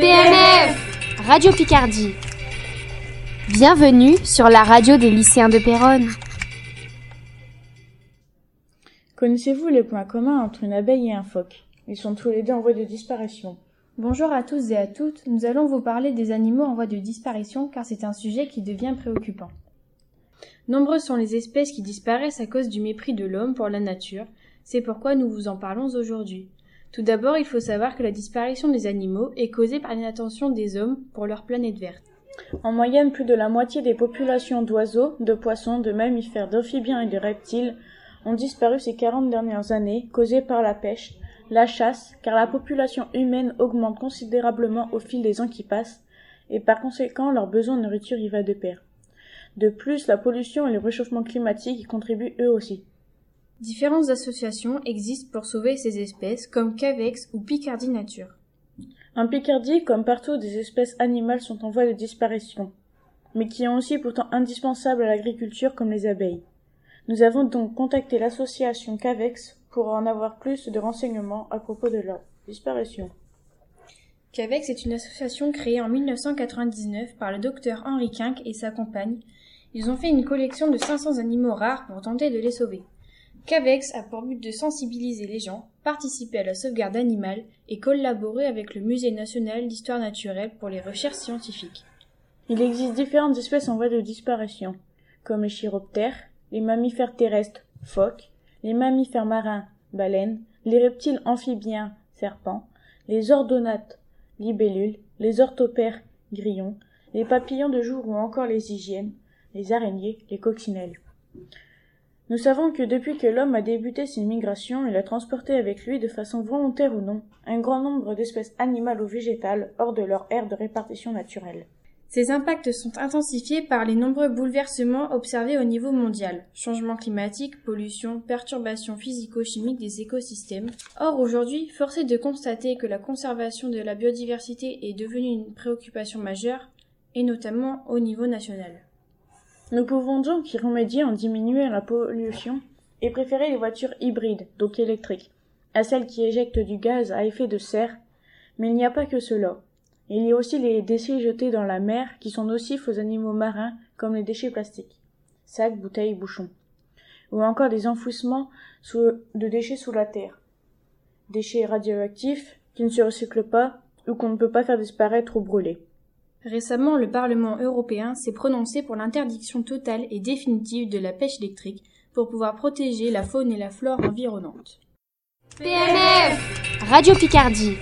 PNF Radio Picardie. Bienvenue sur la radio des lycéens de Péronne. Connaissez-vous les points communs entre une abeille et un phoque? Ils sont tous les deux en voie de disparition. Bonjour à tous et à toutes, nous allons vous parler des animaux en voie de disparition car c'est un sujet qui devient préoccupant. Nombreuses sont les espèces qui disparaissent à cause du mépris de l'homme pour la nature, c'est pourquoi nous vous en parlons aujourd'hui. Tout d'abord, il faut savoir que la disparition des animaux est causée par l'inattention des hommes pour leur planète verte. En moyenne, plus de la moitié des populations d'oiseaux, de poissons, de mammifères, d'amphibiens et de reptiles ont disparu ces 40 dernières années, causées par la pêche, la chasse, car la population humaine augmente considérablement au fil des ans qui passent, et par conséquent leur besoin de nourriture y va de pair. De plus, la pollution et le réchauffement climatique y contribuent eux aussi. Différentes associations existent pour sauver ces espèces, comme Cavex ou Picardie Nature. En Picardie, comme partout, des espèces animales sont en voie de disparition, mais qui sont aussi pourtant indispensables à l'agriculture comme les abeilles. Nous avons donc contacté l'association Cavex pour en avoir plus de renseignements à propos de leur disparition. Cavex est une association créée en 1999 par le docteur Henri Quinck et sa compagne. Ils ont fait une collection de 500 animaux rares pour tenter de les sauver. CAVEX a pour but de sensibiliser les gens, participer à la sauvegarde animale et collaborer avec le Musée national d'histoire naturelle pour les recherches scientifiques. Il existe différentes espèces en voie de disparition, comme les chiroptères, les mammifères terrestres, phoques, les mammifères marins, baleines, les reptiles amphibiens, serpents, les ordonates, libellules, les orthopères, grillons, les papillons de jour ou encore les hygiènes, les araignées, les coccinelles. Nous savons que depuis que l'homme a débuté ses migrations, il a transporté avec lui, de façon volontaire ou non, un grand nombre d'espèces animales ou végétales hors de leur aire de répartition naturelle. Ces impacts sont intensifiés par les nombreux bouleversements observés au niveau mondial. Changement climatique, pollution, perturbations physico-chimiques des écosystèmes. Or, aujourd'hui, force est de constater que la conservation de la biodiversité est devenue une préoccupation majeure, et notamment au niveau national. Nous pouvons donc y remédier en diminuant la pollution et préférer les voitures hybrides, donc électriques, à celles qui éjectent du gaz à effet de serre. Mais il n'y a pas que cela. Il y a aussi les déchets jetés dans la mer qui sont nocifs aux animaux marins comme les déchets plastiques, sacs, bouteilles, bouchons, ou encore des enfouissements de déchets sous la terre, déchets radioactifs qui ne se recyclent pas ou qu'on ne peut pas faire disparaître ou brûler. Récemment, le Parlement européen s'est prononcé pour l'interdiction totale et définitive de la pêche électrique pour pouvoir protéger la faune et la flore environnantes. PNF Radio Picardie